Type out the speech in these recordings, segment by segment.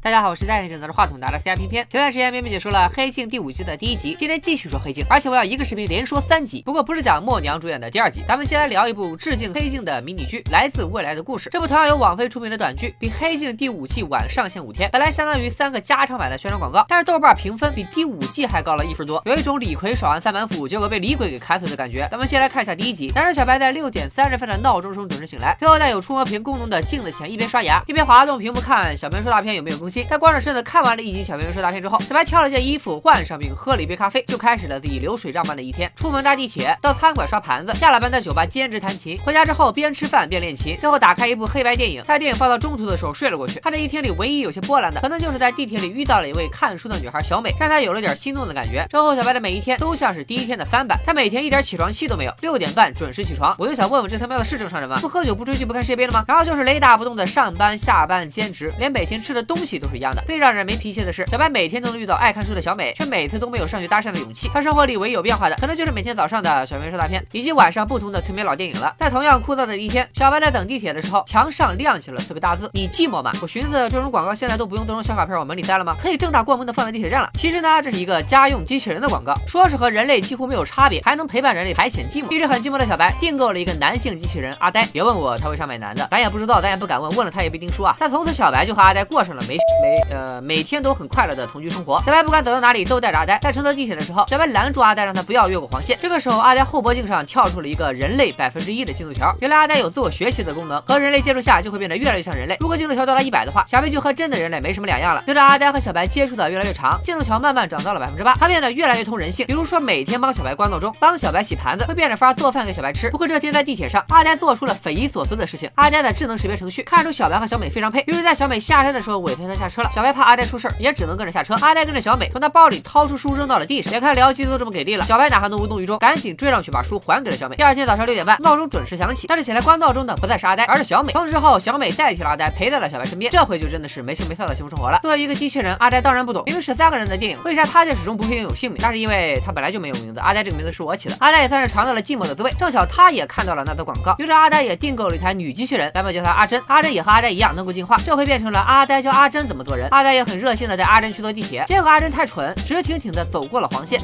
大家好，我是戴着镜拿着话筒拿着 CIP 片。前段时间明明解说了《黑镜》第五季的第一集，今天继续说《黑镜》，而且我要一个视频连说三集。不过不是讲默娘主演的第二集，咱们先来聊一部致敬《黑镜》的迷你剧《来自未来的故事》。这部同样由网飞出品的短剧，比《黑镜》第五季晚上线五天，本来相当于三个加长版的宣传广告，但是豆瓣评分比第五季还高了一分多，有一种李逵耍完三板斧，结果被李鬼给砍死的感觉。咱们先来看一下第一集，男主小白在六点三十分的闹钟声准时醒来，最后在有触摸屏功能的镜子前，一边刷牙一边滑动屏幕看小明说大片有没有更心。在光着身子。看完了一集《小明说大片》之后，小白挑了件衣服换上，并喝了一杯咖啡，就开始了自己流水账般的一天。出门搭地铁，到餐馆刷盘子，下了班在酒吧兼职弹琴，回家之后边吃饭边练琴，最后打开一部黑白电影，在电影放到中途的时候睡了过去。他这一天里唯一有些波澜的，可能就是在地铁里遇到了一位看书的女孩小美，让他有了点心动的感觉。之后小白的每一天都像是第一天的翻版，他每天一点起床气都没有，六点半准时起床。我就想问问这他喵的是正常人吗？不喝酒不追剧不看世界杯了吗？然后就是雷打不动的上班下班兼职，连每天吃的东西都是一样的。最让人没脾气的是小。白每天都能遇到爱看书的小美，却每次都没有上去搭讪的勇气。他生活里唯一有变化的，可能就是每天早上的小明说大片，以及晚上不同的催眠老电影了。在同样枯燥的一天，小白在等地铁的时候，墙上亮起了四个大字：“你寂寞吗？”我寻思，这种广告现在都不用登小卡片往门里塞了吗？可以正大光明的放在地铁站了。其实呢，这是一个家用机器人的广告，说是和人类几乎没有差别，还能陪伴人类排遣寂寞。一直很寂寞的小白订购了一个男性机器人阿呆。别问我他为啥买男的，咱也不知道，咱也不敢问，问了他也不一定说啊。但从此小白就和阿呆过上了没每呃每天都很快乐的同居生活。小白不管走到哪里都带着阿呆，在乘坐地铁的时候，小白拦住阿呆，让他不要越过黄线。这个时候，阿呆后脖颈上跳出了一个人类百分之一的进度条。原来阿呆有自我学习的功能，和人类接触下就会变得越来越像人类。如果进度条到了一百的话，小白就和真的人类没什么两样了。随着阿呆和小白接触的越来越长，进度条慢慢涨到了百分之八，他变得越来越通人性。比如说，每天帮小白关闹钟，帮小白洗盘子，会变着法做饭给小白吃。不过这天在地铁上，阿呆做出了匪夷所思的事情。阿呆的智能识别程序看出小白和小美非常配，于是，在小美下车的时候委托他下车了。小白怕阿呆出事，也只能跟着下车。阿呆跟着小美从他包里。掏出书扔到了地上，眼看僚机都这么给力了，小白哪还能无动于衷？赶紧追上去把书还给了小美。第二天早上六点半，闹钟准时响起，但是起来关闹钟的不再是阿呆，而是小美。从此之后，小美代替了阿呆，陪在了小白身边。这回就真的是没羞没臊的幸福生活了。作为一个机器人，阿呆当然不懂，明明是三个人的电影，为啥他却始终不会拥有姓名？那是因为他本来就没有名字，阿呆这个名字是我起的。阿呆也算是尝到了寂寞的滋味，正巧他也看到了那则广告，于是阿呆也订购了一台女机器人，咱们叫她阿珍。阿珍也和阿呆一样能够进化，这回变成了阿呆教阿珍怎么做人。阿呆也很热心的带阿珍去坐地铁，结果阿珍太蠢，直挺挺的走。过了黄线，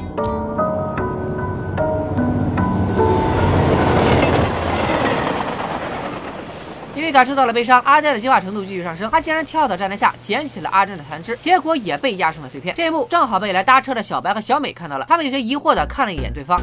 因为感受到了悲伤，阿呆的进化程度继续上升。他竟然跳到站台下捡起了阿珍的残肢，结果也被压成了碎片。这一幕正好被来搭车的小白和小美看到了，他们有些疑惑的看了一眼对方。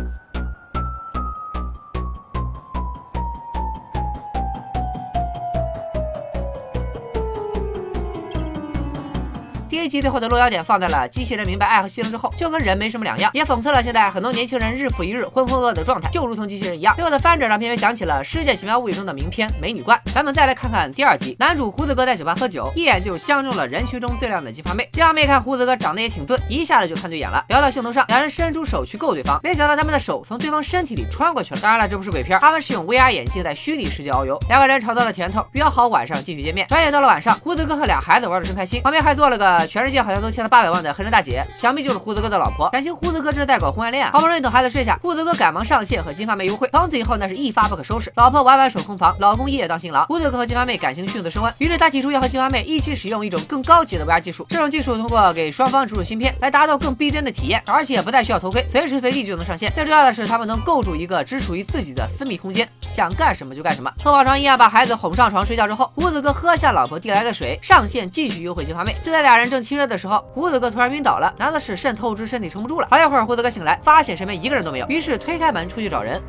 第一集最后的落脚点放在了机器人明白爱和牺牲之后，就跟人没什么两样，也讽刺了现在很多年轻人日复一日浑浑噩噩的状态，就如同机器人一样。最后的翻转让片片想起了《世界奇妙物语》中的名篇《美女怪》。咱们再来看看第二集，男主胡子哥在酒吧喝酒，一眼就相中了人群中最靓的金发妹。金发妹看胡子哥长得也挺俊，一下子就看对眼了。聊到兴头上，两人伸出手去够对方，没想到他们的手从对方身体里穿过去了。当然了，这不是鬼片，他们是用 VR 眼镜在虚拟世界遨游。两个人尝到了甜头，约好晚上继续见面。转眼到了晚上，胡子哥和俩孩子玩的真开心，旁边还坐了个全世界好像都欠。了八百万的黑人大姐，想必就是胡子哥的老婆。感情胡子哥这是在搞婚外恋啊！好不容易等孩子睡下，胡子哥赶忙上线和金发妹幽会。从此以后那是一发不可收拾。老婆晚晚守空房，老公夜夜当新郎。胡子哥和金发妹感情迅速升温，于是他提出要和金发妹一起使用一种更高级的 VR 技术。这种技术通过给双方植入芯片，来达到更逼真的体验，而且不再需要头盔，随时随地就能上线。最重要的是，他们能构筑一个只属于自己的私密空间，想干什么就干什么。和往常一样，把孩子哄上床睡觉之后，胡子哥喝下老婆递来的水，上线继续幽会金发妹。就在俩人正亲热的时候，胡子哥突然晕倒。了，男的使肾透支，身体撑不住了？好一会儿，胡子哥醒来，发现身边一个人都没有，于是推开门出去找人。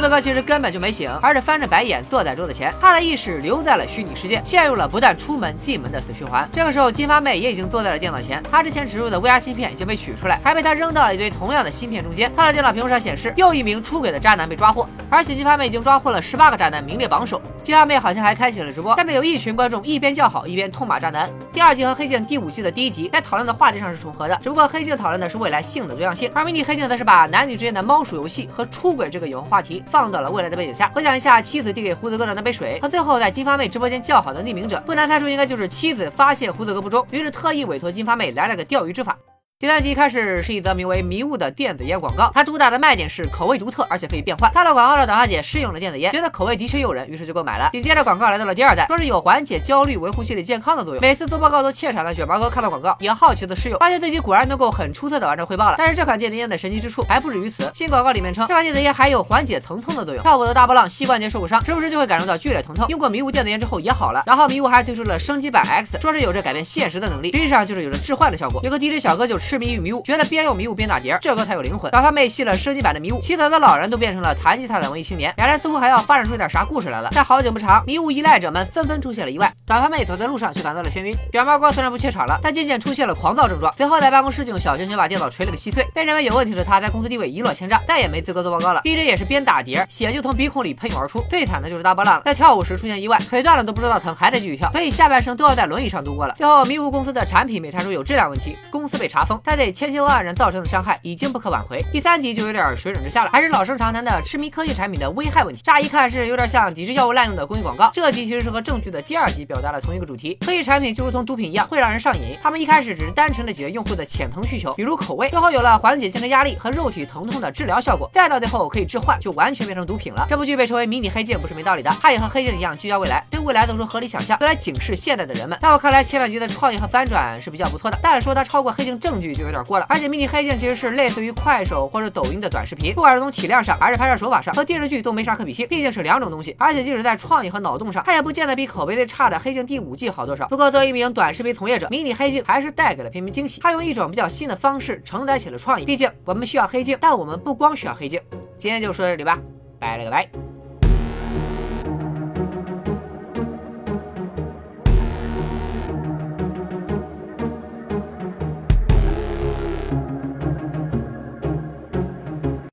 胡子哥其实根本就没醒，而是翻着白眼坐在桌子前，他的意识留在了虚拟世界，陷入了不断出门进门的死循环。这个时候，金发妹也已经坐在了电脑前，她之前植入的 VR 芯片已经被取出来，还被他扔到了一堆同样的芯片中间。他的电脑屏幕上显示，又一名出轨的渣男被抓获，而且金发妹已经抓获了十八个渣男，名列榜首。金发妹好像还开启了直播，下面有一群观众一边叫好，一边痛骂渣男。第二集和黑镜第五季的第一集在讨论的话题上是重合的，只不过黑镜讨论的是未来性的多样性，而迷你黑镜则是把男女之间的猫鼠游戏和出轨这个永恒话题放到了未来的背景下。回想一下妻子递给胡子哥的那杯水，和最后在金发妹直播间叫好的匿名者，不难猜出应该就是妻子发现胡子哥不忠，于是特意委托金发妹来了个钓鱼之法。第三集开始是一则名为“迷雾”的电子烟广告，它主打的卖点是口味独特，而且可以变换。看了广告的短发姐试用了电子烟，觉得口味的确诱人，于是就购买了。紧接着广告来到了第二代，说是有缓解焦虑、维护心理健康的作用。每次做报告都怯场的卷毛哥看到广告，也好奇的试用，发现自己果然能够很出色的完成汇报了。但是这款电子烟的神奇之处还不止于此，新广告里面称这款电子烟还有缓解疼痛的作用。跳舞的大波浪膝关节受过伤，时不时就会感受到剧烈疼痛，用过迷雾电子烟之后也好了。然后迷雾还推出了升级版 X，说是有着改变现实的能力，实际上就是有着致幻的效果。有个 DJ 小哥就吃痴迷于迷雾，觉得。边用迷雾边打碟，这歌才有灵魂。短发妹吸了升级版的迷雾，七彩的老人都变成了弹吉他的文艺青年，两人似乎还要发展出点啥故事来了。但好景不长，迷雾依赖者们纷纷出现了意外。短发妹走在路上却感到了眩晕。卷毛哥虽然不怯场了，但渐渐出现了狂躁症状。随后在办公室就用小拳拳把电脑锤了个稀碎。被认为有问题的他，在公司地位一落千丈，再也没资格做报告了。DJ 也是边打碟，血就从鼻孔里喷涌而出。最惨的就是大波浪了，在跳舞时出现意外，腿断了都不知道疼，还得继续跳，所以下半生都要在轮椅上度过了。最后迷雾公司的产品被查出有质量问题，公司被查封，他对千千万万人造成的伤害。已经不可挽回。第三集就有点水准之下了，还是老生常谈的痴迷科技产品的危害问题。乍一看是有点像抵制药物滥用的公益广告。这集其实是和证据的第二集。表达了同一个主题。科技产品就如同毒品一样，会让人上瘾。他们一开始只是单纯的解决用户的浅层需求，比如口味，最后有了缓解精神压力和肉体疼痛的治疗效果，再到最后可以置换，就完全变成毒品了。这部剧被称为迷你黑镜不是没道理的，它也和黑镜一样聚焦未来，对未来做出合理想象，用来警示现代的人们。在我看来，前两集。的创意和反转是比较不错的，但是说它超过黑镜证就有点过了。而且迷你黑镜其实是类似于快手。或者抖音的短视频，不管是从体量上还是拍摄手法上，和电视剧都没啥可比性，毕竟是两种东西。而且即使在创意和脑洞上，它也不见得比口碑最差的《黑镜》第五季好多少。不过作为一名短视频从业者，迷你黑镜还是带给了片迷惊喜。它用一种比较新的方式承载起了创意。毕竟我们需要黑镜，但我们不光需要黑镜。今天就说到这里吧，拜了个拜。